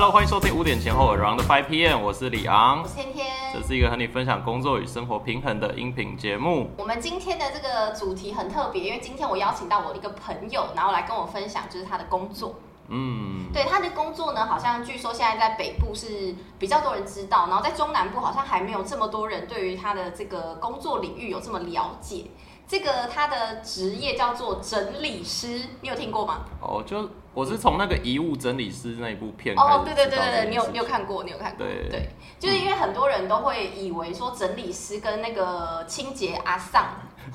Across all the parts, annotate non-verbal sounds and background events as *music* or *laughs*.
Hello，欢迎收听五点前后 Around Five PM，我是李昂我，是天天这。是一个和你分享工作与生活平衡的音频节目。我们今天的这个主题很特别，因为今天我邀请到我的一个朋友，然后来跟我分享就是他的工作。嗯，对他的工作呢，好像据说现在在北部是比较多人知道，然后在中南部好像还没有这么多人对于他的这个工作领域有这么了解。这个他的职业叫做整理师，你有听过吗？哦，就我是从那个遗物整理师那一部片哦，对对对对对，你有你有看过，你有看过，对就是因为很多人都会以为说整理师跟那个清洁阿丧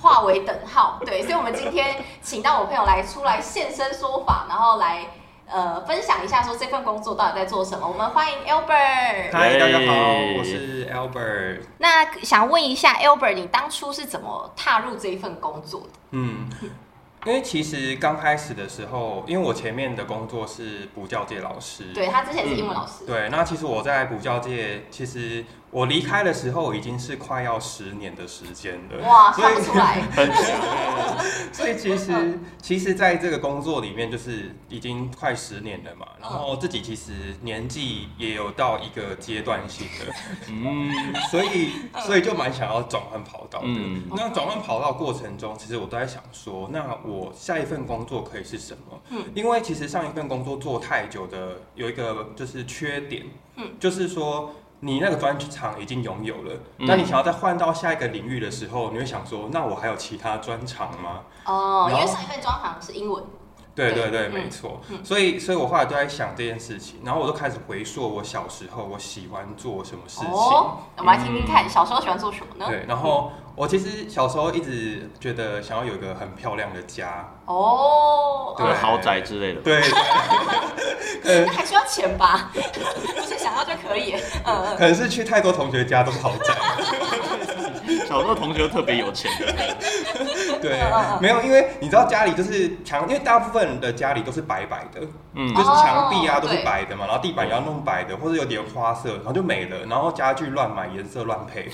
化为等号，对，所以我们今天请到我朋友来出来现身说法，然后来呃分享一下说这份工作到底在做什么。我们欢迎 Albert。嗨，大家好，我是 Albert。那想问一下 Albert，你当初是怎么踏入这一份工作的？嗯，因为其实刚开始的时候，因为我前面的工作是补教界老师，对他之前是英文老师，对，那其实我在补教界，其实我离开的时候已经是快要十年的时间了。哇，所以看不出来，很久 *laughs* 所以其实，其实在这个工作里面，就是已经快十年了嘛。然后自己其实年纪也有到一个阶段性的，嗯，所以所以就蛮想要转换跑道的。嗯那转换跑道过程中，其实我都在想说，那我下一份工作可以是什么？嗯因为其实上一份工作做太久的有一个就是缺点，嗯就是说。你那个专长已经拥有了，嗯那你想要再换到下一个领域的时候，你会想说，那我还有其他专长吗？哦，因为上一份专长是英文，对对对没错。嗯所以，所以我后来都在想这件事情，然后我就开始回溯我小时候我喜欢做什么事情。哦，我们来听听看，小时候喜欢做什么呢？对，然后我其实小时候一直觉得想要有一个很漂亮的家，哦，对。豪宅之类的。对，那还需要钱吧？不是想要就可以。嗯，可能是去太多同学家都是豪宅，小时候同学特别有钱，对。没有，因为你知道家里就是墙，因为大部分人的家里都是白白的，嗯。就是墙壁啊哦都是白的嘛，然后地板也要弄白的，或者有点花色，然后就没了，然后家具乱买，颜色乱配，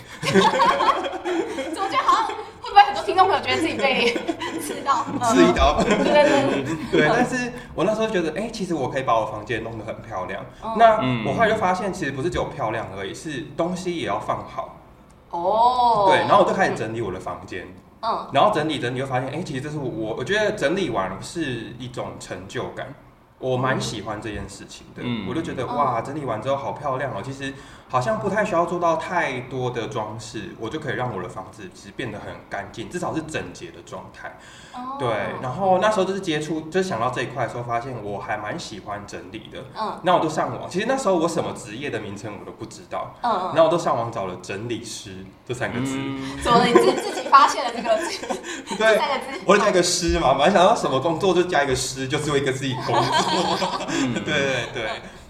怎么觉得好像会不会很多听众朋友觉得自己被刺到？*laughs* 嗯刺一刀。对对对对，但是我那时候觉得，哎、其实我可以把我房间弄得很漂亮。嗯那嗯我后来就发现，其实不是只有漂亮而已，是东西也要放好。哦，对，然后我就开始整理我的房间，嗯，然后整理整理，就发现，哎、其实这是我，我觉得整理完是一种成就感。我蛮喜欢这件事情的，嗯我就觉得嗯哇，整理完之后好漂亮哦。其实好像不太需要做到太多的装饰，我就可以让我的房子其实变得很干净，至少是整洁的状态。哦对，然后那时候就是接触，就是想到这一块的时候，发现我还蛮喜欢整理的。嗯那我就上网，其实那时候我什么职业的名称我都不知道，嗯然后我都上网找了整理师这三个字。*laughs* 怎么？你自自己发现了这个这对，三个字？我就加一个师嘛，本来想到什么工作就加一个师，就只有一个自己工作。*laughs* *laughs* 嗯对对对。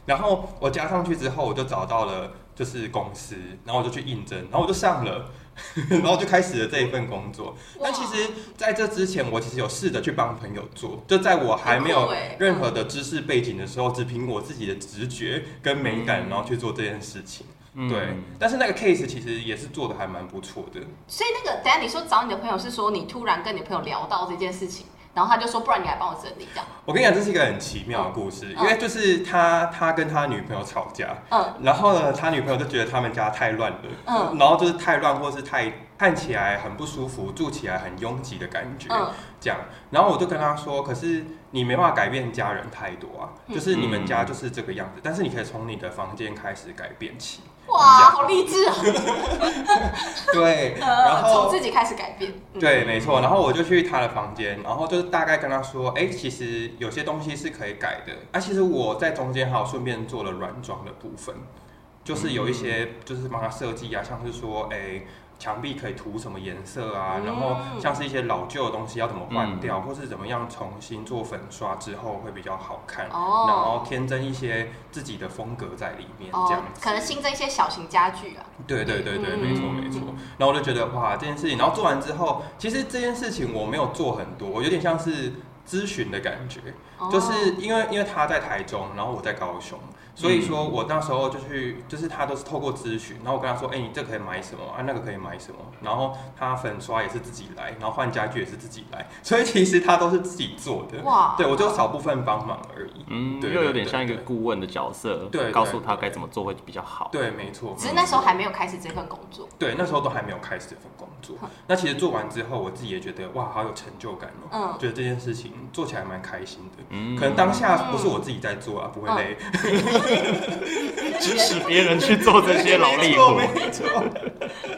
然后我加上去之后，我就找到了就是公司，然后我就去应征，然后我就上了，*laughs* 然后就开始了这一份工作。但其实在这之前，我其实有试着去帮朋友做，就在我还没有任何的知识背景的时候，只凭我自己的直觉跟美感，嗯然后去做这件事情。嗯对，但是那个 case 其实也是做的还蛮不错的。所以那个，等下你说找你的朋友是说你突然跟你朋友聊到这件事情，然后他就说，不然你来帮我整理这样。我跟你讲，这是一个很奇妙的故事，嗯因为就是他他跟他女朋友吵架，嗯然后呢，他女朋友就觉得他们家太乱了，嗯然后就是太乱或是太看起来很不舒服，住起来很拥挤的感觉，嗯这样。然后我就跟他说，可是你没办法改变家人太多啊，嗯就是你们家就是这个样子，但是你可以从你的房间开始改变起。哇，好励志哦！*laughs* 对，然后，从自己开始改变。嗯，对，没错。然后我就去他的房间，然后就是大概跟他说，哎、其实有些东西是可以改的。啊，其实我在中间还有顺便做了软装的部分，就是有一些就是帮他设计啊，像是说，哎、墙壁可以涂什么颜色啊，嗯然后像是一些老旧的东西要怎么换掉，或是怎么样重新做粉刷之后会比较好看，然后哦添增一些自己的风格在里面，这哦样，子。可能新增一些小型家具啊。对对对对，嗯没错没错。然后我就觉得哇，这件事情，然后做完之后，其实这件事情我没有做很多，我有点像是咨询的感觉，哦就是因为因为他在台中，然后我在高雄，所以说我那时候就去，就是他都是透过咨询，然后我跟他说，哎、你这可以买什么啊？那个可以买什么？然后他粉刷也是自己来，然后换家具也是自己来，*laughs* 所以其实他都是自己做的。哇，对我就少部分帮忙而已。嗯，对又有点像一个顾问的角色，对对告诉他该怎么做会比较好。对，没错。只是那时候还没有开始这份工作。对，那时候都还没有开始这份工作。那其实做完之后，我自己也觉得哇，好有成就感哦、嗯，觉得这件事情做起来蛮开心的。嗯可能当下不是我自己在做啊，不会累。*laughs* 支持别人去做这些劳力活。没错。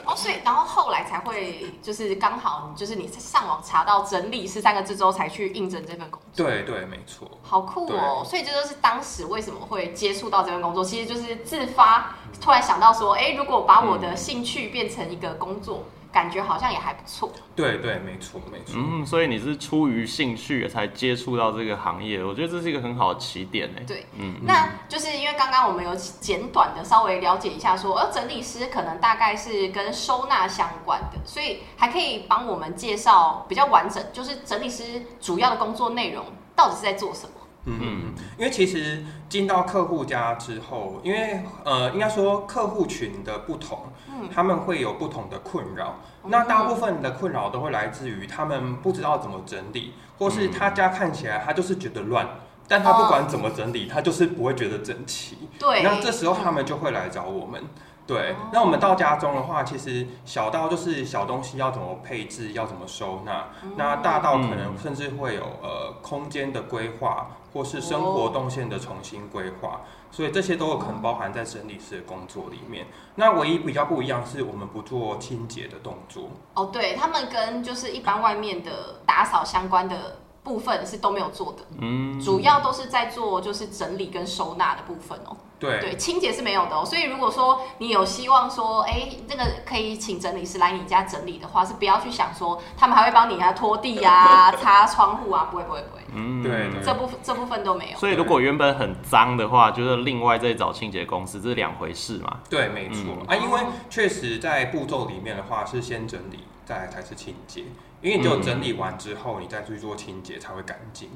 哦，所以然后后来才会就是刚好就是你上网查到整理十三个字之后才去应征这份工作。对对，没错。好酷哦！所以这就是当时为什么会接触到这份工作，其实就是自发突然想到说，哎，如果把我的兴趣变成一个工作，感觉好像也还不错。对对，没错没错。嗯，所以你是出于兴趣才接触到这个行业，我觉得这是一个很好的起点呢。对，嗯，那就是因为刚刚我们有简短的稍微了解一下说，呃，整理师可能大概是跟收纳相关的，所以还可以帮我们介绍比较完整，就是整理师主要的工作内容到底是在做什么。嗯嗯，因为其实进到客户家之后，因为呃，应该说客户群的不同，嗯。他们会有不同的困扰。那大部分的困扰都会来自于他们不知道怎么整理，或是他家看起来他就是觉得乱，但他不管怎么整理，他就是不会觉得整齐。对，那这时候他们就会来找我们。对，那我们到家中的话，其实小到就是小东西要怎么配置，要怎么收纳，那大到可能甚至会有呃空间的规划，或是生活动线的重新规划，所以这些都有可能包含在整理师的工作里面。那唯一比较不一样是我们不做清洁的动作。哦，对他们跟就是一般外面的打扫相关的部分是都没有做的，嗯，主要都是在做就是整理跟收纳的部分哦。对，对，清洁是没有的哦。所以如果说你有希望说，哎，这个可以请整理师来你家整理的话，是不要去想说他们还会帮你啊拖地啊、*laughs* 擦窗户啊，不会不会不会，嗯对对这部分这部分都没有。所以如果原本很脏的话，就是另外再找清洁公司，这是两回事嘛。对，没错、嗯啊，因为哦确实在步骤里面的话是先整理，再来才是清洁。因为你只有嗯整理完之后，你再去做清洁才会干净。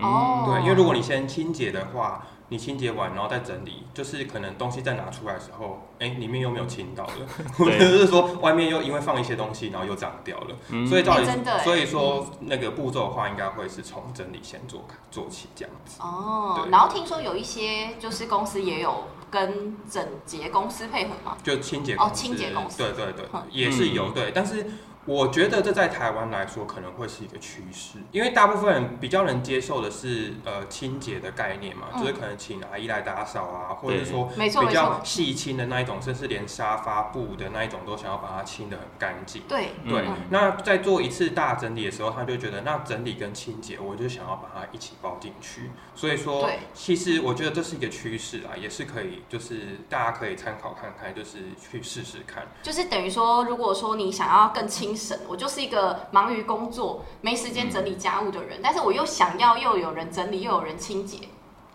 哦，对，因为如果你先清洁的话，你清洁完然后再整理，就是可能东西再拿出来的时候，哎、里面又没有清到了，*laughs* 或者是说外面又因为放一些东西，然后又脏掉了。嗯。所以照理哎真的哎。所以说那个步骤的话，应该会是从整理先做做起这样子。哦，然后听说有一些就是公司也有跟整洁公司配合嘛。就清洁哦，清洁公司。对对对嗯，也是有对，但是我觉得这在台湾来说可能会是一个趋势，因为大部分人比较能接受的是呃清洁的概念嘛，嗯就是可能请阿姨来打扫啊，或者是说比较，细清的那一种，甚至连沙发布的那一种都想要把它清得很干净。对对，嗯那在做一次大整理的时候，他就觉得那整理跟清洁，我就想要把它一起包进去。所以说对，其实我觉得这是一个趋势啊，也是可以，就是大家可以参考看看，就是去试试看。就是等于说，如果说你想要更我就是一个忙于工作、没时间整理家务的人，但是我又想要又有人整理，又有人清洁，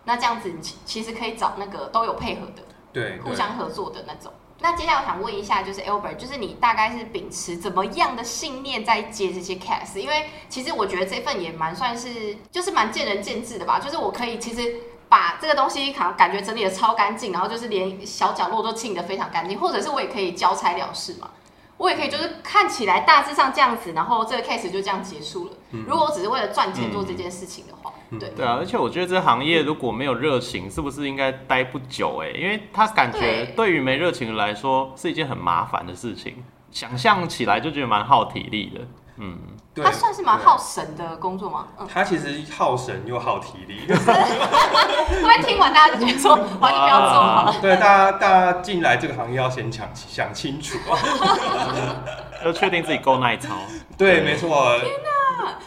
那这样子你其其实可以找那个都有配合的、对，互相合作的那种。那接下来我想问一下，就是 Albert，就是你大概是秉持怎么样的信念在接这些 case？因为其实我觉得这份也蛮算是，就是蛮见仁见智的吧。就是我可以其实把这个东西感感觉整理的超干净，然后就是连小角落都清理的非常干净，或者是我也可以交差了事嘛。我也可以就是看起来大致上这样子，然后这个 case 就这样结束了。如果我只是为了赚钱做这件事情的话，对。对啊，而且我觉得这行业如果没有热情，是不是应该待不久？哎，因为他感觉对对于没热情的来说是一件很麻烦的事情，想象起来就觉得蛮耗体力的。嗯，对它算是蛮耗神的工作吗？嗯，它其实耗神又耗体力。*laughs* 会不会听完大家就觉得说，哇，你不要做好了。对，大家大家进来这个行业要先想想清楚啊。*laughs* 要确定自己够耐操。对，没错。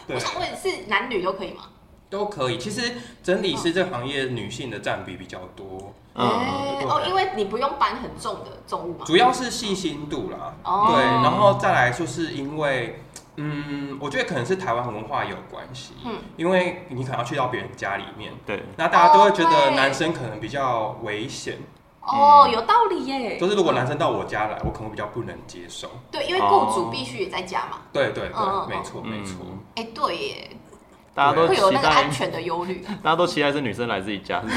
对我，想问，是男女都可以吗？都可以。其实整理师这个行业女性的占比比较多，嗯，对哎哦，因为你不用搬很重的重物嘛。主要是细心度啦。哦对，然后再来就是因为，嗯，我觉得可能是台湾文化有关系。嗯因为你可能要去到别人家里面，对，那大家都会觉得男生可能比较危险。哦，有道理耶。就是如果男生到我家来，我可能比较不能接受。对，因为雇主必须也在家嘛。对对对，没错没错。嗯哎，对耶。大家都会有期待那个安，全的忧虑。*laughs* 大家都期待是女生来自己家，是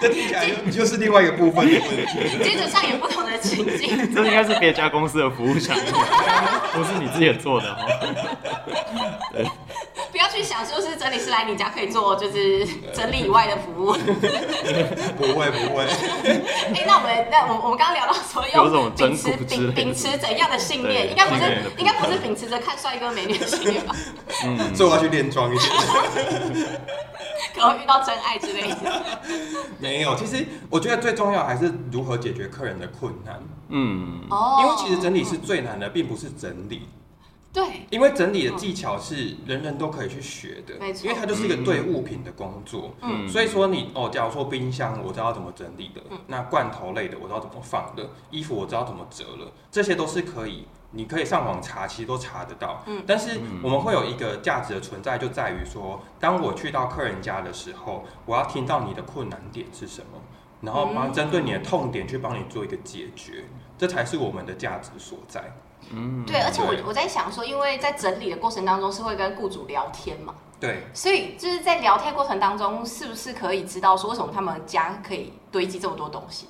这听起来就就是另外一个部分的问题。接着上演不同的情境。*laughs* 这应该是别家公司的服务项目，不是你自己做的哦。*laughs* 不要去想，说是整理师来你家可以做就是整理以外的服务。不 *laughs* 会不会，*laughs* 哎、那我们那我我们刚刚聊到说有种用秉持秉秉持怎样的信念？对应该不是应该不是秉持着看帅哥美女的信念吧？嗯，所以我要去练妆一点。可能遇到真爱之类的。没有，其实我觉得最重要还是如何解决客人的困难，嗯，哦因为其实整理是最难的，并不是整理。对因为整理的技巧是人人都可以去学的，没错因为它就是一个对物品的工作。嗯所以说你哦，假如说冰箱我知道怎么整理的，嗯那罐头类的我知道怎么放的，衣服我知道怎么折了，这些都是可以，你可以上网查，其实都查得到。嗯但是嗯我们会有一个价值的存在，就在于说，当我去到客人家的时候，我要听到你的困难点是什么，然后帮嗯针对你的痛点去帮你做一个解决，这才是我们的价值所在。嗯，对，而且我我在想说，因为在整理的过程当中是会跟雇主聊天嘛，对，所以就是在聊天过程当中，是不是可以知道说为什么他们家可以堆积这么多东西？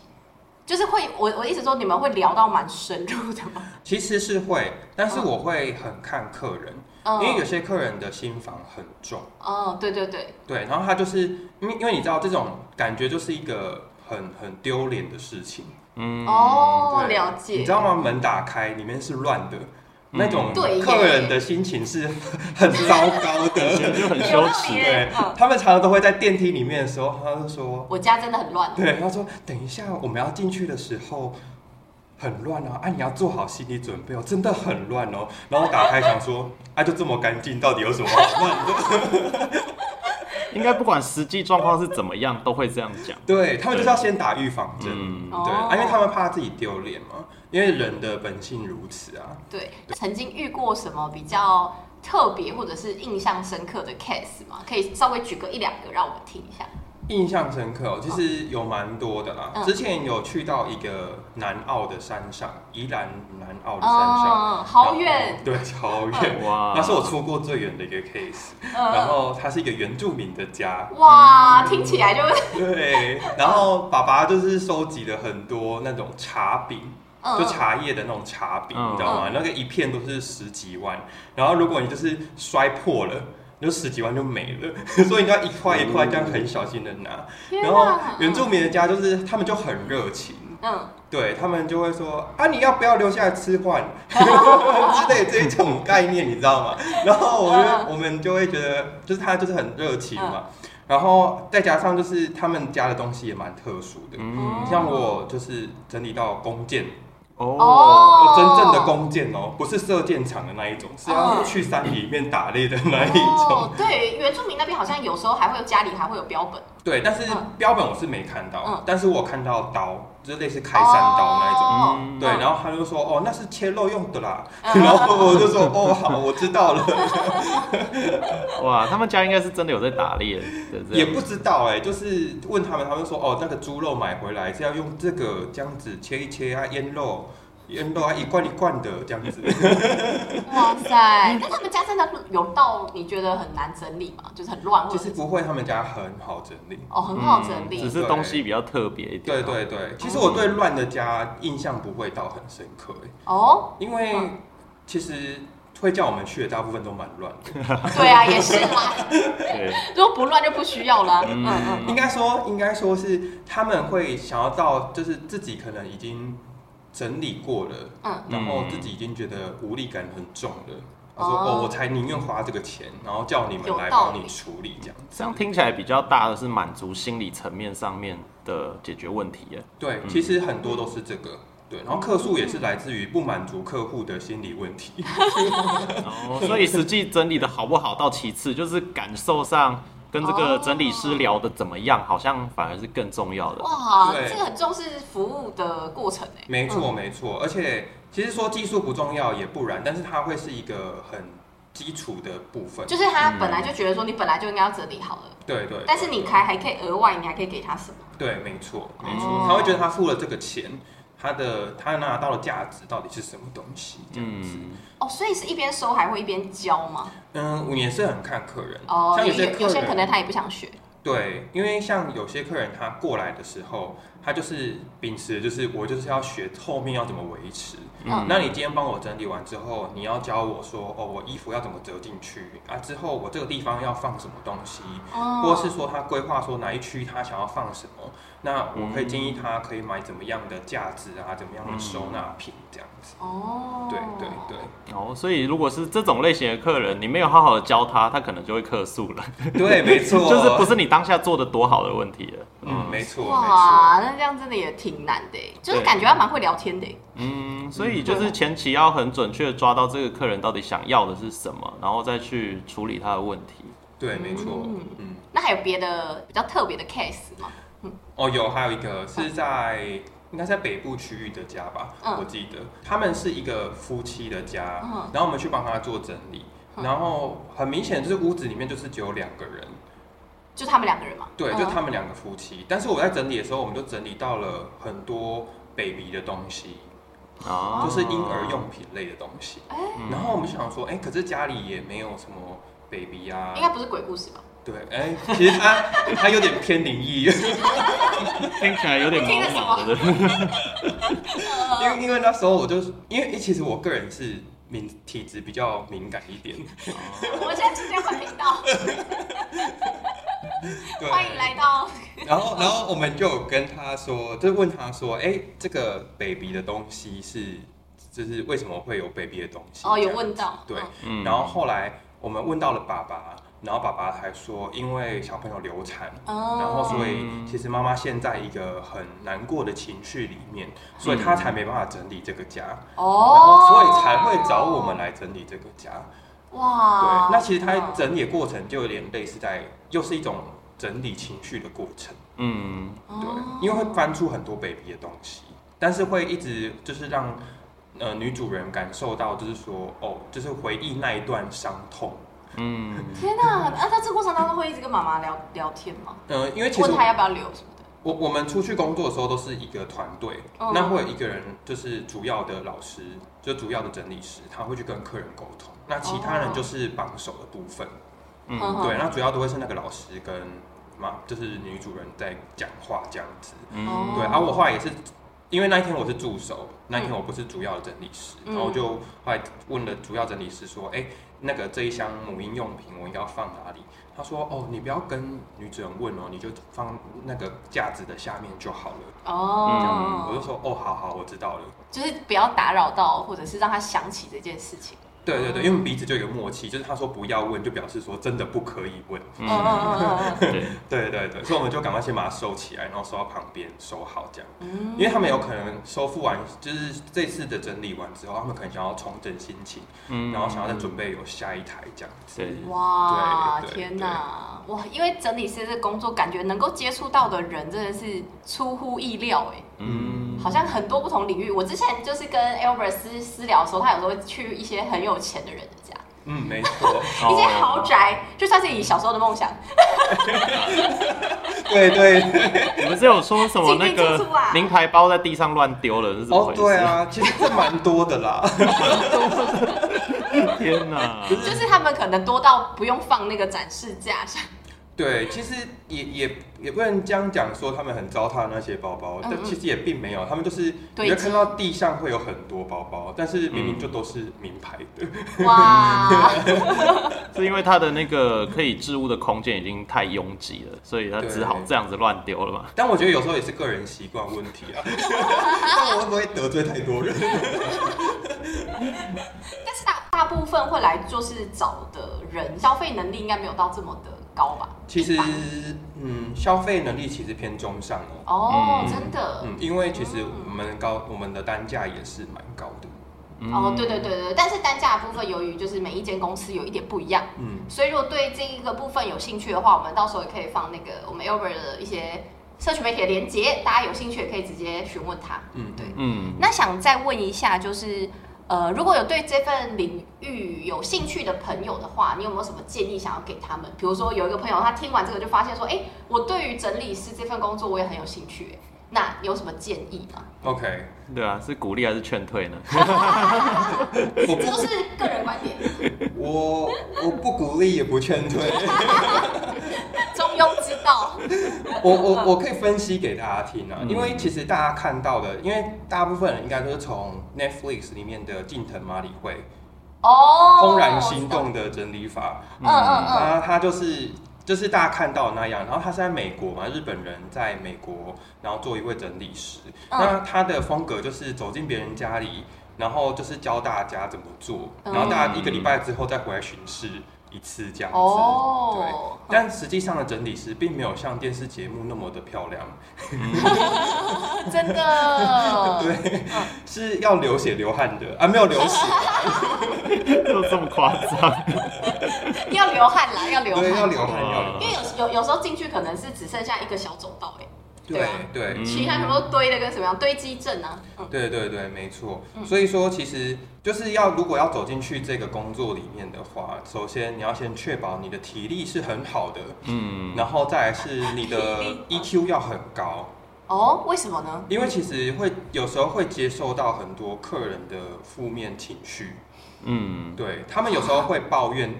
就是会，我我意思说，你们会聊到蛮深入的吗？*laughs* 其实是会，但是我会很看客人。嗯。因为有些客人的心房很重，哦，对对对，对，然后他就是因为因为你知道这种感觉就是一个很很丢脸的事情，嗯，哦，对了解。你知道吗？门打开里面是乱的，那种对耶客人的心情是 *laughs* 很糟糕的。就很羞耻理。对嗯，他们常常都会在电梯里面的时候，他就说，我家真的很乱。对，他说等一下我们要进去的时候。很乱哦，啊，你要做好心理准备哦，真的很乱哦。然后打开想说，*laughs* 啊，就这么干净，到底有什么好乱的？应该不管实际状况是怎么样，都会这样讲。对他们就是要先打预防针，对，啊因为他们怕自己丢脸嘛，因为人的本性如此啊。对，曾经遇过什么比较特别或者是印象深刻的 case 吗？可以稍微举个一两个让我们听一下。印象深刻哦，其实有蛮多的啦。嗯。之前有去到一个南澳的山上，宜兰南澳的山上，嗯，好远。对，超远。*laughs* 哇，那是我出过最远的一个 case，然嗯，后它是一个原住民的家，哇，听起来就 *laughs* 对，然后爸爸就是收集了很多那种茶饼，嗯。就茶叶的那种茶饼，嗯。你知道吗？那个一片都是十几万，然后如果你就是摔破了。你就十几万就没了，*laughs* 所以你要一块一块这样很小心的拿。天然后原住民的家就是他们就很热情，嗯，对他们就会说啊，你要不要留下来吃饭？*laughs* 之类这一种概念，你知道吗？然后我嗯。就我们就会觉得，就是他就是很热情嘛。然后再加上就是他们家的东西也蛮特殊的，嗯，像我就是整理到弓箭，哦，哦。真正的弓箭哦，不是射箭场的那一种，是要去山里面打猎的那一种。哦，对，原住民那边好像有时候还会有家里还会有标本。对，但是嗯。标本我是没看到，嗯。但是我看到刀，就是类似开山刀那一种。对，然后他就说：“哦，那是切肉用的啦。嗯然后我就说：“哦，好，我知道了。*laughs* 哇，他们家应该是真的有在打猎也不知道哎、就是问他们，他们说：“哦，那个猪肉买回来是要用这个这样子切一切啊，腌肉，腌肉啊，一罐一罐的这样子。*laughs* 哇塞，那他们家真的有到你觉得很难整理吗？就是很乱，或者是其实不会，他们家很好整理。哦很好整理。嗯只是东西比较特别一点。对对对，其实我对乱的家印象不会到很深刻、欸，哦，因为嗯其实会叫我们去的大部分都蛮乱的。*laughs* 对啊，也是啦。对，如果不乱就不需要啦。嗯嗯嗯应该说，应该说是他们会想要到，就是自己可能已经整理过了，嗯然后自己已经觉得无力感很重了。他说：“哦哦，我才宁愿花这个钱，然后叫你们来帮你处理这样。这样听起来比较大的是满足心理层面上面的解决问题耶。”对，嗯其实很多都是这个。对，然后客诉也是来自于不满足客户的心理问题。哦，所以实际整理的好不好到其次，就是感受上跟这个整理师聊的怎么样，好像反而是更重要的。哇，对这个很重视服务的过程哎。没错，没错。而且其实说技术不重要也不然，但是它会是一个很基础的部分。就是他本来就觉得说你本来就应该要整理好了，对对。但是你还还可以额外，你还可以给他什么？对，没错，没错，哦他会觉得他付了这个钱，他的他拿到的价值到底是什么东西？这样子。嗯，哦，哦，所以是一边收还会一边教吗？嗯，我也是很看客人，哦，像有些客有些可人能他也不想学。对，因为像有些客人他过来的时候，他就是秉持就是我就是要学后面要怎么维持。嗯那你今天帮我整理完之后，你要教我说哦，我衣服要怎么折进去啊？之后我这个地方要放什么东西，哦或者是说他规划说哪一区他想要放什么，那我可以建议他可以买怎么样的价值啊，怎么样的收纳品这样子。哦，对对对哦，所以如果是这种类型的客人，你没有好好的教他，他可能就会客诉了，对，没错，*laughs* 就是不是你当下做的多好的问题了。嗯，没错没错。哇，那这样真的也挺难的，就是感觉他蛮会聊天的。嗯，所以就是前期要很准确的抓到这个客人到底想要的是什么，然后再去处理他的问题。对，没错嗯，嗯。那还有别的比较特别的 case 吗？哦，有，还有一个是在应该在北部区域的家吧，嗯。我记得。他们是一个夫妻的家，嗯。然后我们去帮他做整理，嗯。然后很明显就是屋子里面就是只有两个人，就他们两个人嘛。对，嗯。就他们两个夫妻。但是我在整理的时候，我们就整理到了很多 baby 的东西，啊。就是婴儿用品类的东西。然后我们就想说，哎、可是家里也没有什么 baby 啊。应，该不是鬼故事吧？对，哎、其实他他有点偏灵异。*laughs* 听起来有点毛毛的，*laughs* 因为因为那时候我就是因为其实我个人是敏体质比较敏感一点，*laughs* 我们现在直接换频道，对，欢迎来到。然后然后我们就有跟他说，就问他说，哎、这个 baby 的东西是就是为什么会有 baby 的东西？哦，有问到。对嗯嗯然后后来我们问到了爸爸，然后爸爸还说，因为小朋友流产。哦，然后，所以嗯其实妈妈现在一个很难过的情绪里面，所以她才没办法整理这个家。哦，然后所以才会找我们来整理这个家。哇。对，那其实它嗯整理的过程就有点类似在，又是一种整理情绪的过程。嗯，对哦，因为会翻出很多 baby 的东西，但是会一直就是让呃女主人感受到，就是说哦，就是回忆那一段伤痛。嗯，天哪！那在这过程当中会一直跟妈妈聊聊天吗？呃，因为其实问他要不要留什么的？我我们出去工作的时候都是一个团队，嗯那会有一个人就是主要的老师，就主要的整理师，他会去跟客人沟通，那其他人就是帮手的部分。嗯嗯对，那主要都会是那个老师跟妈，就是女主人在讲话这样子。嗯对，而、我后来也是，因为那一天我是助手，那一天我不是主要的整理师，嗯然后就后来问了主要整理师说，哎、那个这一箱母婴用品我应该要放哪里？他说，哦，你不要跟女主人问哦，你就放那个架子的下面就好了。哦，我就说，哦，好好，我知道了。就是不要打扰到，或者是让他想起这件事情。对对对，因为彼此就有个默契，就是他说不要问，就表示说真的不可以问。*laughs* 对，对。对对，所以我们就赶快先把它收起来，然后收到旁边收好这样。嗯。因为他们有可能收复完，就是这次的整理完之后，他们可能想要重整心情，嗯。然后想要再准备有下一台这样子。对。哇，天哪！哇，因为整理师这工作，感觉能够接触到的人真的是出乎意料哎，嗯，好像很多不同领域。我之前就是跟 Albert 私私聊的时候，他有时候会去一些很有钱的人的家，嗯，没错，一些豪宅，就算是你小时候的梦想。*laughs* 对对。你们是有说什么 *laughs* 那个名牌包在地上乱丢了，是怎么哦回，事？对，啊，*laughs* 其实这蛮多的啦。天哪，就是他们可能多到不用放那个展示架上。对，其实也也也不能这样讲说他们很糟蹋那些包包，嗯嗯但其实也并没有，他们就是你会看到地上会有很多包包，但是明明就都是名牌的。哇，*laughs* 是因为它的那个可以置物的空间已经太拥挤了，所以它只好这样子乱丢了嘛。但我觉得有时候也是个人习惯问题啊。*laughs* 但我会不会得罪太多人？*laughs* 但是大大部分会来就是找的人，消费能力应该没有到这么的高吧？其实，嗯，消费能力其实偏中上哦。哦，嗯真的，嗯，因为其实我们高，我们的单价也是蛮高的。嗯哦，对对对对，但是单价的部分，由于就是每一间公司有一点不一样，嗯，所以如果对这一个部分有兴趣的话，我们到时候也可以放那个我们 Uber 的一些社群媒体的连接，大家有兴趣也可以直接询问他。嗯，对嗯，那想再问一下，就是呃，如果有对这份领域有兴趣的朋友的话，你有没有什么建议想要给他们？比如说有一个朋友他听完这个就发现说，哎，我对于整理师这份工作我也很有兴趣，哎那有什么建议吗？OK，对啊，是鼓励还是劝退呢？*laughs* 这都是个人观点，我我不鼓励也不劝退，*laughs* 中庸之道。*laughs* 我我我可以分析给大家听啊，嗯因为其实大家看到的，因为大部分人应该都是从 Netflix 里面的近藤麻里惠哦，怦然心动的整理法，嗯嗯嗯，那他就是就是大家看到的那样，然后他是在美国嘛，日本人在美国，然后做一位整理师。嗯那他的风格就是走进别人家里，然后就是教大家怎么做，嗯然后大家一个礼拜之后再回来巡视一次这样子。哦，对，但实际上的整理师并没有像电视节目那么的漂亮，*laughs* 真的，*laughs* 对，是要流血流汗的。啊，没有流血，*laughs* 就这么夸张？要流汗啦，要流对，要汗。流汗，要流汗，因为有有有时候进去可能是只剩下一个小走道，哎，对对其他全部都堆的跟什么样？堆积症啊。嗯对对对，没错。嗯所以说，其实就是要如果要走进去这个工作里面的话，首先你要先确保你的体力是很好的，嗯，然后再来是你的 EQ 要很高，哦，为什么呢？因为其实会有时候会接受到很多客人的负面情绪，嗯，对他们有时候会抱怨。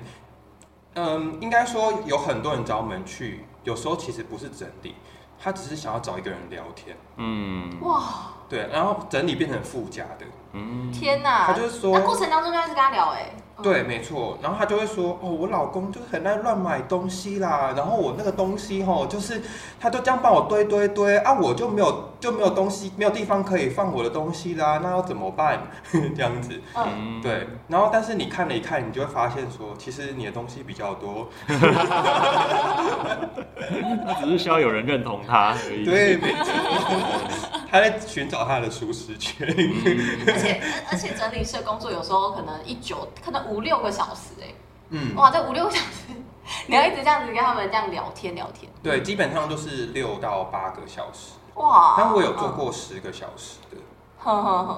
嗯，应该说有很多人找我们去，有时候其实不是整理，他只是想要找一个人聊天，嗯，哇，对，然后整理变成附加的，嗯，天哪！他就是说那过程当中就开始跟他聊，哎，嗯对，，没错。然后他就会说：“哦，我老公就是很爱乱买东西啦，然后我那个东西吼，就是他就这样帮我堆堆堆啊，我就没有就没有东西，没有地方可以放我的东西啦，那要怎么办？*laughs* 这样子，嗯，嗯，对。然后但是你看了一看，你就会发现说，其实你的东西比较多，*laughs* 他只是需要有人认同他而已。对，没错。他在寻找他的舒适圈。嗯，而且而且整理师的工作有时候可能一久，可能五六个小时，哎，嗯，哇，这五六个小时，*laughs* 你要一直这样子跟他们这样聊天。聊天，对，基本上都是六到八个小时，哇！但我有做过十个小时的。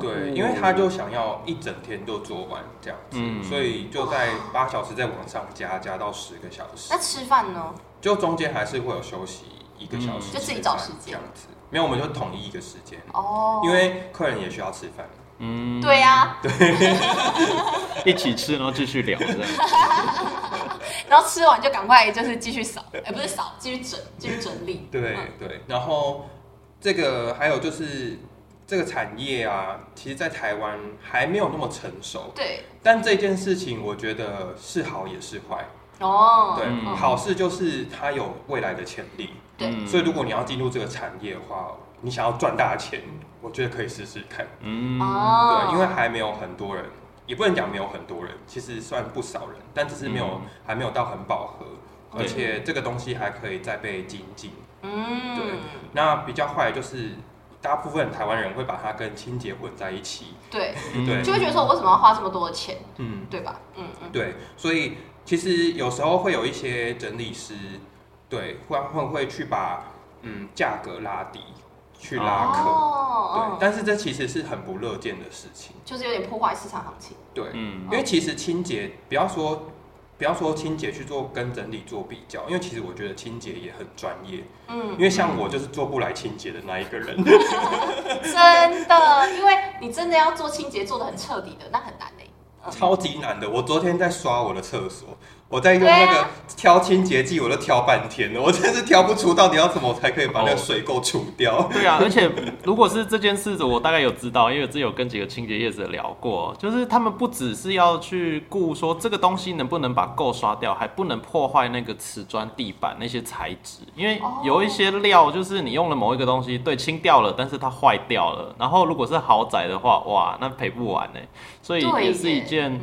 对，因为他就想要一整天都做完这样子，嗯。所以就在八小时再往上加，加到十个小时。那，吃饭呢？就中间还是会有休息一个小时，嗯。就自己找时间。这样子。没有，我们就统一一个时间，哦，因为客人也需要吃饭。嗯，对呀、对。*laughs* 一起吃，然后继续聊，这样。*laughs* 然后吃完就赶快就是继续扫，哎、不是扫，继续整，继续整理。对嗯。对，然后这个还有就是这个产业啊，其实在台湾还没有那么成熟，对，但这件事情我觉得是好也是坏。哦，对，嗯。好事就是它有未来的潜力。对。嗯。所以如果你要进入这个产业的话，你想要赚大钱，我觉得可以试试看。嗯，哦，对，因为还没有很多人，也不能讲没有很多人，其实算不少人，但只是没有、嗯。还没有到很饱和，而且这个东西还可以再被精进。嗯，对。那比较坏的就是。大部分台湾人会把它跟清洁混在一起，对，嗯。对。就会觉得说我为什么要花这么多的钱，嗯，对吧？嗯嗯，对，所以其实有时候会有一些整理师，对，会会会去把嗯价格拉低，去拉客，对哦，，但是这其实是很不乐见的事情。就是有点破坏市场行情。对，嗯因为其实清洁，不要说不要说清洁去做跟整理做比较，因为其实我觉得清洁也很专业，嗯因，为像我就是做不来清洁的那一个人。*laughs* 真的，因为你真的要做清洁做的很彻底的，那很难。超级难的。我昨天在刷我的厕所，我在用那个挑清洁剂，我都挑半天了，我真是挑不出到底要怎么才可以把那个水垢除掉。对啊，而且如果是这件事，我大概有知道，因为我之前有跟几个清洁业者聊过，就是他们不只是要去顾说这个东西能不能把垢刷掉，还不能破坏那个瓷砖地板那些材质，因为有一些料就是你用了某一个东西，对，清掉了，但是它坏掉了，然后如果是豪宅的话，哇，那赔不完呢，所以也是一件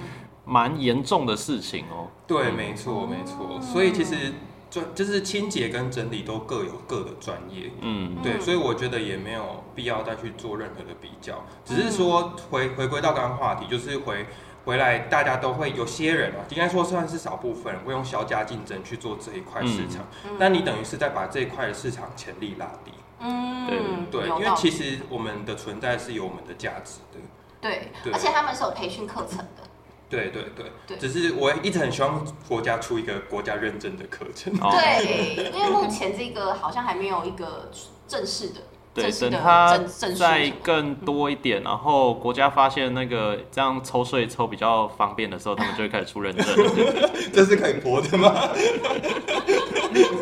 蛮严重的事情哦。对，没错，没错。所以其实专就是清洁跟整理都各有各的专业。嗯对，嗯所以我觉得也没有必要再去做任何的比较，只是说回回归到刚刚话题，就是回回来大家都会有些人啊，应该说算是少部分人会用销价竞争去做这一块市场，嗯那你等于是在把这一块的市场潜力拉低。嗯，对，因为其实我们的存在是有我们的价值的。对，对而且他们是有培训课程的。对对对，对只是我一直很希望国家出一个国家认证的课程。哦对，因为目前这个好像还没有一个正式的。对，等它再更多一点，然后国家发现那个这样抽税抽比较方便的时候，他们就会开始出认证。*laughs* 这是可以播的吗？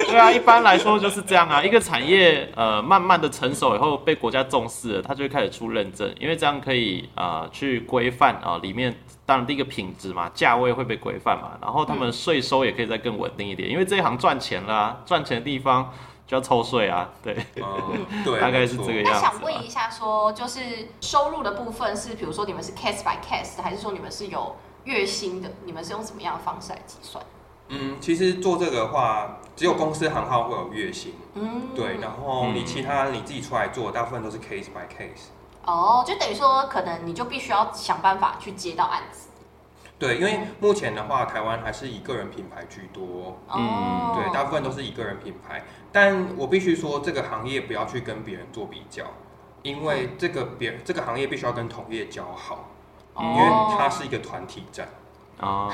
对啊，一般来说就是这样啊。一个产业呃慢慢的成熟以后，被国家重视了，它就会开始出认证，因为这样可以呃去规范啊里面。当然，第一个品质嘛，价位会被规范嘛，然后他们税收也可以再更稳定一点，因为这一行赚钱啦、赚钱的地方就要抽税啊，对，嗯，对，*laughs* 大概是这个样子啊想问一下说就是收入的部分是，比如说你们是 case by case，的还是说你们是有月薪的？你们是用什么样的方式来计算？嗯，其实做这个的话，只有公司行号会有月薪，嗯，对，然后你其他你自己出来做，大部分都是 case by case。哦，就等于说，可能你就必须要想办法去接到案子。对，因为目前的话，台湾还是以个人品牌居多，嗯，对，大部分都是以个人品牌。但我必须说，这个行业不要去跟别人做比较，因为这个别这个行业必须要跟同业交好，因为它是一个团体战。哦，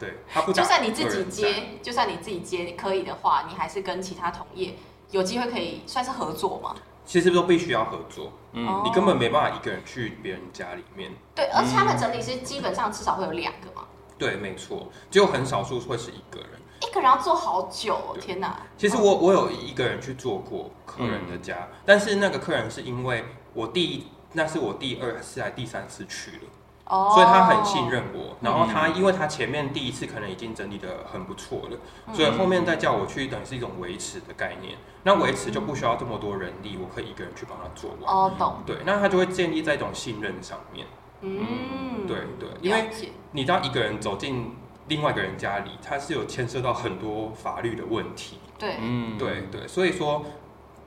对，它不打就算你自己接，就算你自己接可以的话，你还是跟其他同业有机会可以算是合作嘛？其实都必须要合作，嗯哦你根本没办法一个人去别人家里面。对，而且他们整理师基本上至少会有两个嘛，对，没错，只有很少数会是一个人。一个人要做好久、哦，天哪！其实我我有一个人去做过客人的家，但是那个客人是因为我第一那是我第二次还第三次去了，哦，所以他很信任我。然后他因为他前面第一次可能已经整理的很不错了，嗯所以后面再叫我去，等于是一种维持的概念。那维持就不需要这么多人力，我可以一个人去帮他做完。哦，懂，对，那他就会建立在一种信任上面。嗯，对对，因为你当一个人走进另外一个人家里，他是有牵涉到很多法律的问题。对，嗯，对对，所以说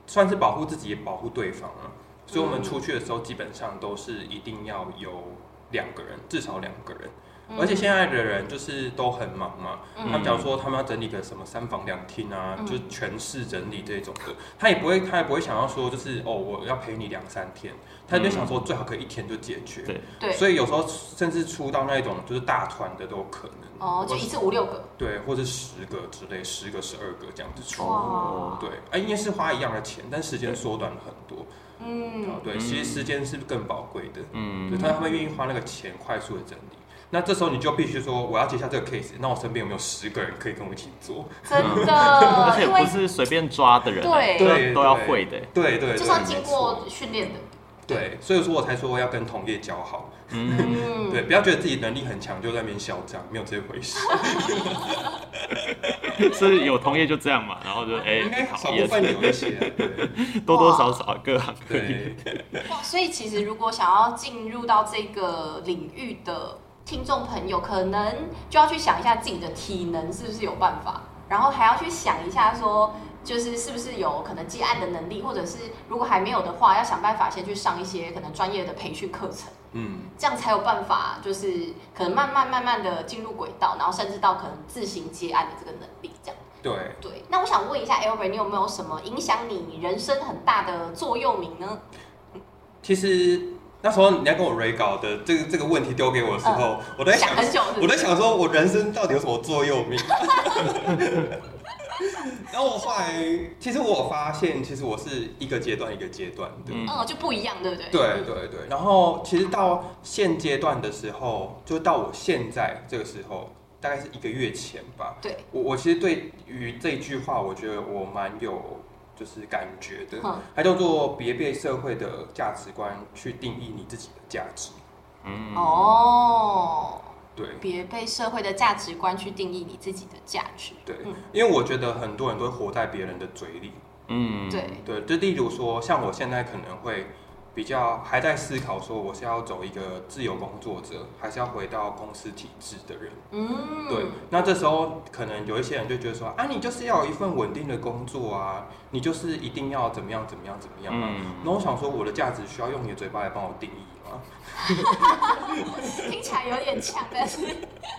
算是保护自己，也保护对方啊。所以我们出去的时候，基本上都是一定要有两个人，至少两个人。而且现在的人就是都很忙嘛，嗯他们假如说他们要整理个什么三房两厅啊，嗯就是全市整理这种的，他也不会，他也不会想要说就是哦，我要陪你两三天，他就想说最好可以一天就解决。对对，所以有时候甚至出到那种就是大团的都有可能。哦，就一次五六个，对，或者十个之类，十个、十二个这样子出。哇，对，啊，应该是花一样的钱，但时间缩短了很多。嗯啊，对，其实时间是更宝贵的。嗯对，嗯，他们愿意花那个钱快速的整理。那这时候你就必须说，我要接下这个 case，那我身边有没有十个人可以跟我一起做？真的 *laughs* 而的，且不是随便抓的人，对都要对都要会的，对对，就是要经过训练的，对，所以说我才说要跟同业交好。嗯，嗯，对，不要觉得自己能力很强就在那边嚣张，没有这回事。*laughs* 是有同业就这样嘛，然后就哎应该讨厌，少部分有一些 *laughs* 多多少少各行各业，哇，所以其实如果想要进入到这个领域的听众朋友，可能就要去想一下自己的体能是不是有办法，然后还要去想一下说，就是是不是有可能接案的能力，或者是如果还没有的话，要想办法先去上一些可能专业的培训课程，嗯，这样才有办法，就是可能慢慢慢慢的进入轨道，然后甚至到可能自行接案的这个能力，这样。对。对，那我想问一下 Albert，你有没有什么影响你人生很大的座右铭呢？其实那时候你要跟我 re 稿的这个这个问题丢给我的时候，我在想，想很久是是我在想说，我人生到底有什么座右铭？*laughs* *laughs* 然后我后来，其实我发现，其实我是一个阶段一个阶段的。嗯嗯，就不一样，对不对？对对对，然后其实到现阶段的时候，就到我现在这个时候，大概是一个月前吧。对，我我其实对于这句话，我觉得我蛮有就是感觉的。嗯它叫做别被社会的价值观去定义你自己的价值。嗯，哦，对别被社会的价值观去定义你自己的价值。对嗯，因为我觉得很多人都会活在别人的嘴里。嗯，对，对，就例如说，像我现在可能会比较还在思考，说我是要走一个自由工作者，还是要回到公司体制的人。嗯，对，那这时候可能有一些人就觉得说，啊，你就是要有一份稳定的工作啊，你就是一定要怎么样怎么样怎么样啊。嗯，那我想说，我的价值需要用你的嘴巴来帮我定义吗？*laughs* 听起来有点呛，但是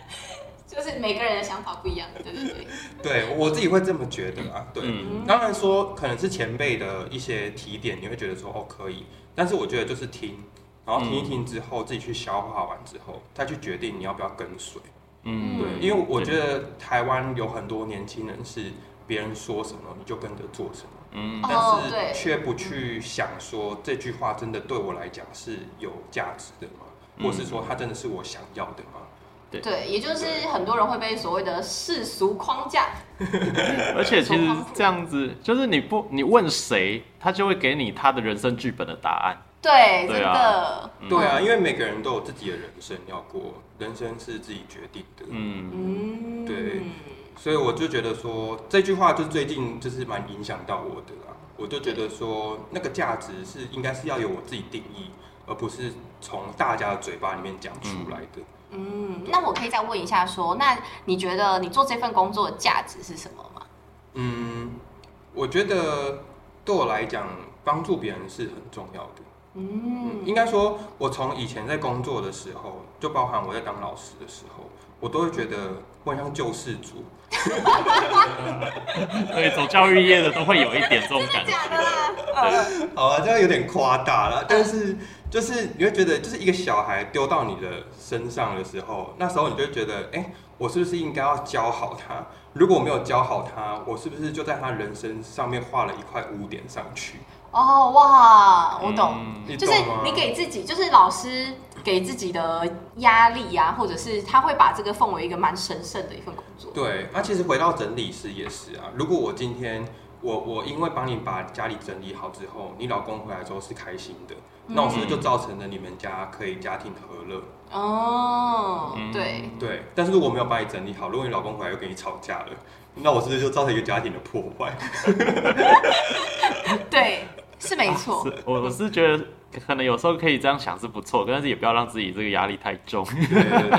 *laughs* 就是每个人的想法不一样。对对对，对我自己会这么觉得啊。对，嗯当然说可能是前辈的一些提点，你会觉得说哦可以，但是我觉得就是听，然后听一听之后，自己去消化完之后，再去决定你要不要跟随。嗯，对，因为我觉得台湾有很多年轻人是别人说什么你就跟着做什么，嗯。但哦对。是却不去想说这句话真的对我来讲是有价值的吗？嗯。或是说它真的是我想要的吗？对，对也就是很多人会被所谓的世俗框架，*laughs* 而且其实这样子，就是你不你问谁，他就会给你他的人生剧本的答案。对，真对啊。的，嗯。对啊，因为每个人都有自己的人生要过，人生是自己决定的。嗯，嗯，对所以我就觉得说这句话就最近就是蛮影响到我的啦。我就觉得说那个价值是应该是要由我自己定义，而不是从大家的嘴巴里面讲出来的。嗯，那我可以再问一下说那你觉得你做这份工作的价值是什么吗？嗯，我觉得对我来讲，帮助别人是很重要的。嗯，嗯，应该说，我从以前在工作的时候，就包含我在当老师的时候，我都会觉得我很像救世主。*laughs* 对，走教育业的都会有一点这种感觉。假的啦，好啊，这样有点夸大了，但是就是你会觉得，就是一个小孩丢到你的身上的时候，那时候你就觉得，哎、我是不是应该要教好他？如果我没有教好他，我是不是就在他人生上面画了一块污点上去？哦哇，我懂。嗯就是你懂吗？你给自己，就是老师给自己的压力啊，或者是他会把这个奉为一个蛮神圣的一份工作。对，那、其实回到整理师也是啊。如果我今天我我因为帮你把家里整理好之后，你老公回来之后是开心的，那我是不是就造成了你们家可以家庭和乐？哦，嗯对，对。但是如果没有帮你整理好，如果你老公回来又跟你吵架了，那我是不是就造成一个家庭的破坏？*laughs* 对，是没错。*laughs* 是我我是觉得可能有时候可以这样想是不错，但是也不要让自己这个压力太重。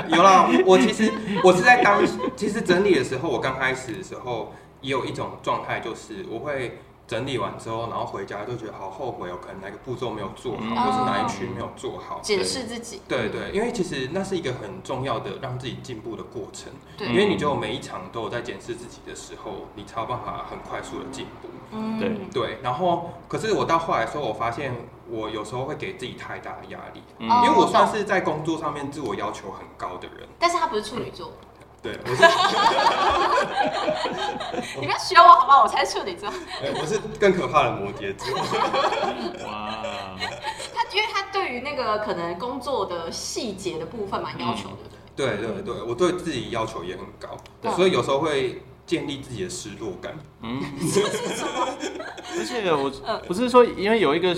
有啦。我其实我是在当其实整理的时候，我刚开始的时候也有一种状态，就是我会整理完之后，然后回家就觉得好后悔哦，可能哪个步骤没有做好，嗯。或是哪一区没有做好。检视自己，对对，因为其实那是一个很重要的让自己进步的过程，对。因为你就每一场都有在检视自己的时候，你才有办法很快速的进步。嗯。对。对，然后可是我到后来的时候，我发现我有时候会给自己太大的压力，因为我算是在工作上面自我要求很高的人。但是他不是处女座，对，*laughs* 我是 *laughs* 你不要学我好吗？我才是处女座。我是更可怕的摩羯座。*laughs* 哇，他因为他对于那个可能工作的细节的部分蛮要求的，对对对，我对自己要求也很高，对所以有时候会建立自己的失落感。嗯，而且我不是说，因为有一个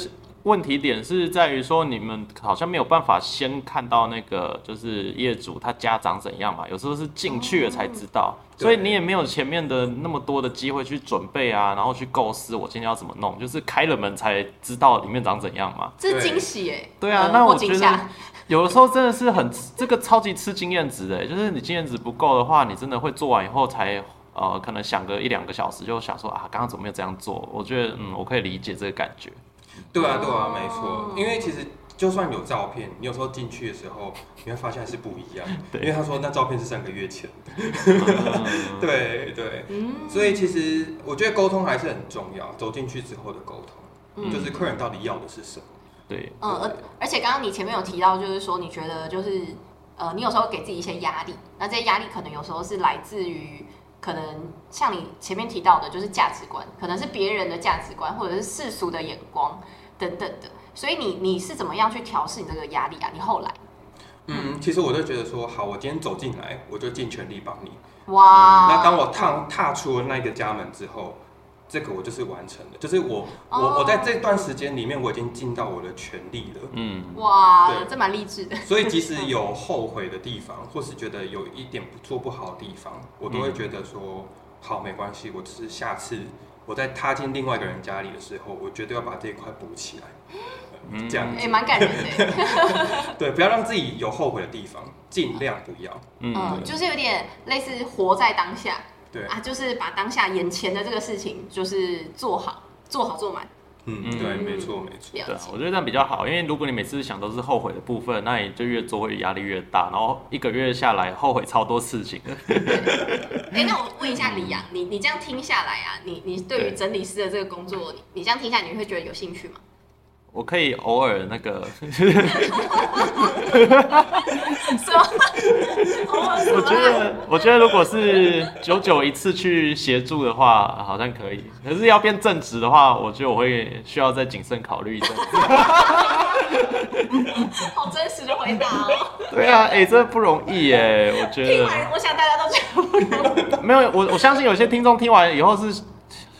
问题点是在于说，你们好像没有办法先看到那个就是业主他家长怎样嘛，有时候是进去了才知道，所以你也没有前面的那么多的机会去准备啊，然后去构思我今天要怎么弄，就是开了门才知道里面长怎样嘛。这是惊喜哎。对啊呃那我觉得有的时候真的是很这个超级吃经验值的，就是你经验值不够的话，你真的会做完以后才呃可能想个一两个小时就想说啊，刚刚怎么没有这样做？我觉得嗯，我可以理解这个感觉。对啊，对啊，哦没错。因为其实就算有照片，你有时候进去的时候，你会发现还是不一样。对因为他说那照片是三个月前对 *laughs* 对，嗯，所以其实我觉得沟通还是很重要。走进去之后的沟通，嗯就是客人到底要的是什么。对，嗯，而而且刚刚你前面有提到，就是说你觉得就是呃，你有时候给自己一些压力，那这些压力可能有时候是来自于可能像你前面提到的，就是价值观，可能是别人的价值观，或者是世俗的眼光等等的。所以你你是怎么样去调试你这个压力啊？你后来嗯，其实我就觉得说，好，我今天走进来，我就尽全力帮你。哇，那当我踏踏出了那个家门之后，这个我就是完成了，就是我我哦我在这段时间里面，我已经尽到我的全力了。嗯，哇，对这蛮励志的。所以即使有后悔的地方，或是觉得有一点不做不好的地方，我都会觉得说，好，没关系，我只是下次我在踏进另外一个人家里的时候，我绝对要把这一块补起来。嗯这样也蛮感人的。*laughs* 对，不要让自己有后悔的地方，尽量不要。嗯嗯，就是有点类似活在当下对，啊，就是把当下眼前的这个事情就是做好，做好做满。嗯，嗯对，没错，没错。对啊，。我觉得这样比较好，因为如果你每次想都是后悔的部分，那你就越做会压力越大，然后一个月下来后悔超多事情的。*laughs* 哎、那我问一下李阳，你你这样听下来啊，你你对于整理师的这个工作，你你这样听下来，你会觉得有兴趣吗？我可以偶尔那个，什么？偶尔我觉得我觉得如果是久久一次去协助的话，好像可以。可是要变正直的话，我觉得我会需要再谨慎考虑一下。好真实的回答哦。对啊，哎、这不容易耶，我觉得。听完，我想大家都觉得不容易。没有，我我相信有些听众听完以后是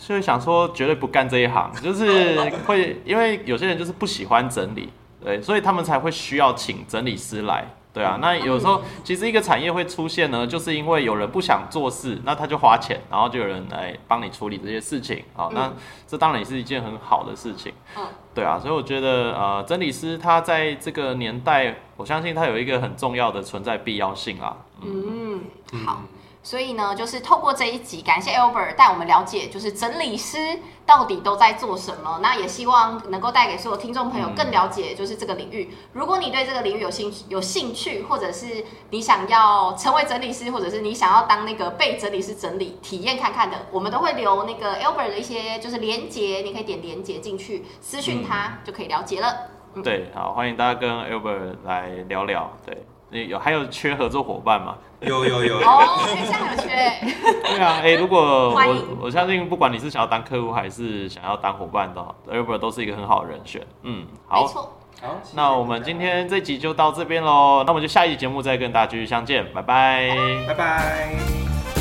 就是想说绝对不干这一行，*laughs* 就是会因为有些人就是不喜欢整理，对，所以他们才会需要请整理师来。对啊，那有时候其实一个产业会出现呢，就是因为有人不想做事，那他就花钱，然后就有人来帮你处理这些事情。好，那这当然也是一件很好的事情。嗯对啊，所以我觉得呃，整理师他在这个年代，我相信他有一个很重要的存在必要性啦。嗯，好。所以呢，就是透过这一集，感谢 Albert 带我们了解，就是整理师到底都在做什么。那也希望能够带给所有听众朋友更了解，就是这个领域。如果你对这个领域有兴有兴趣，或者是你想要成为整理师，或者是你想要当那个被整理师整理体验看看的，我们都会留那个 Albert 的一些就是连接，你可以点连接进去私讯他、就可以了解了。对，好，欢迎大家跟 Albert 来聊聊。对，你有还有缺合作伙伴吗？有有有，哦，现在有缺，*laughs* 对啊，哎、如果我我相信，不管你是想要当客户还是想要当伙伴的，Albert 都是一个很好的人选。嗯，好，没错，那我们今天这集就到这边喽，那我们就下一集节目再跟大家继续相见，拜拜拜拜。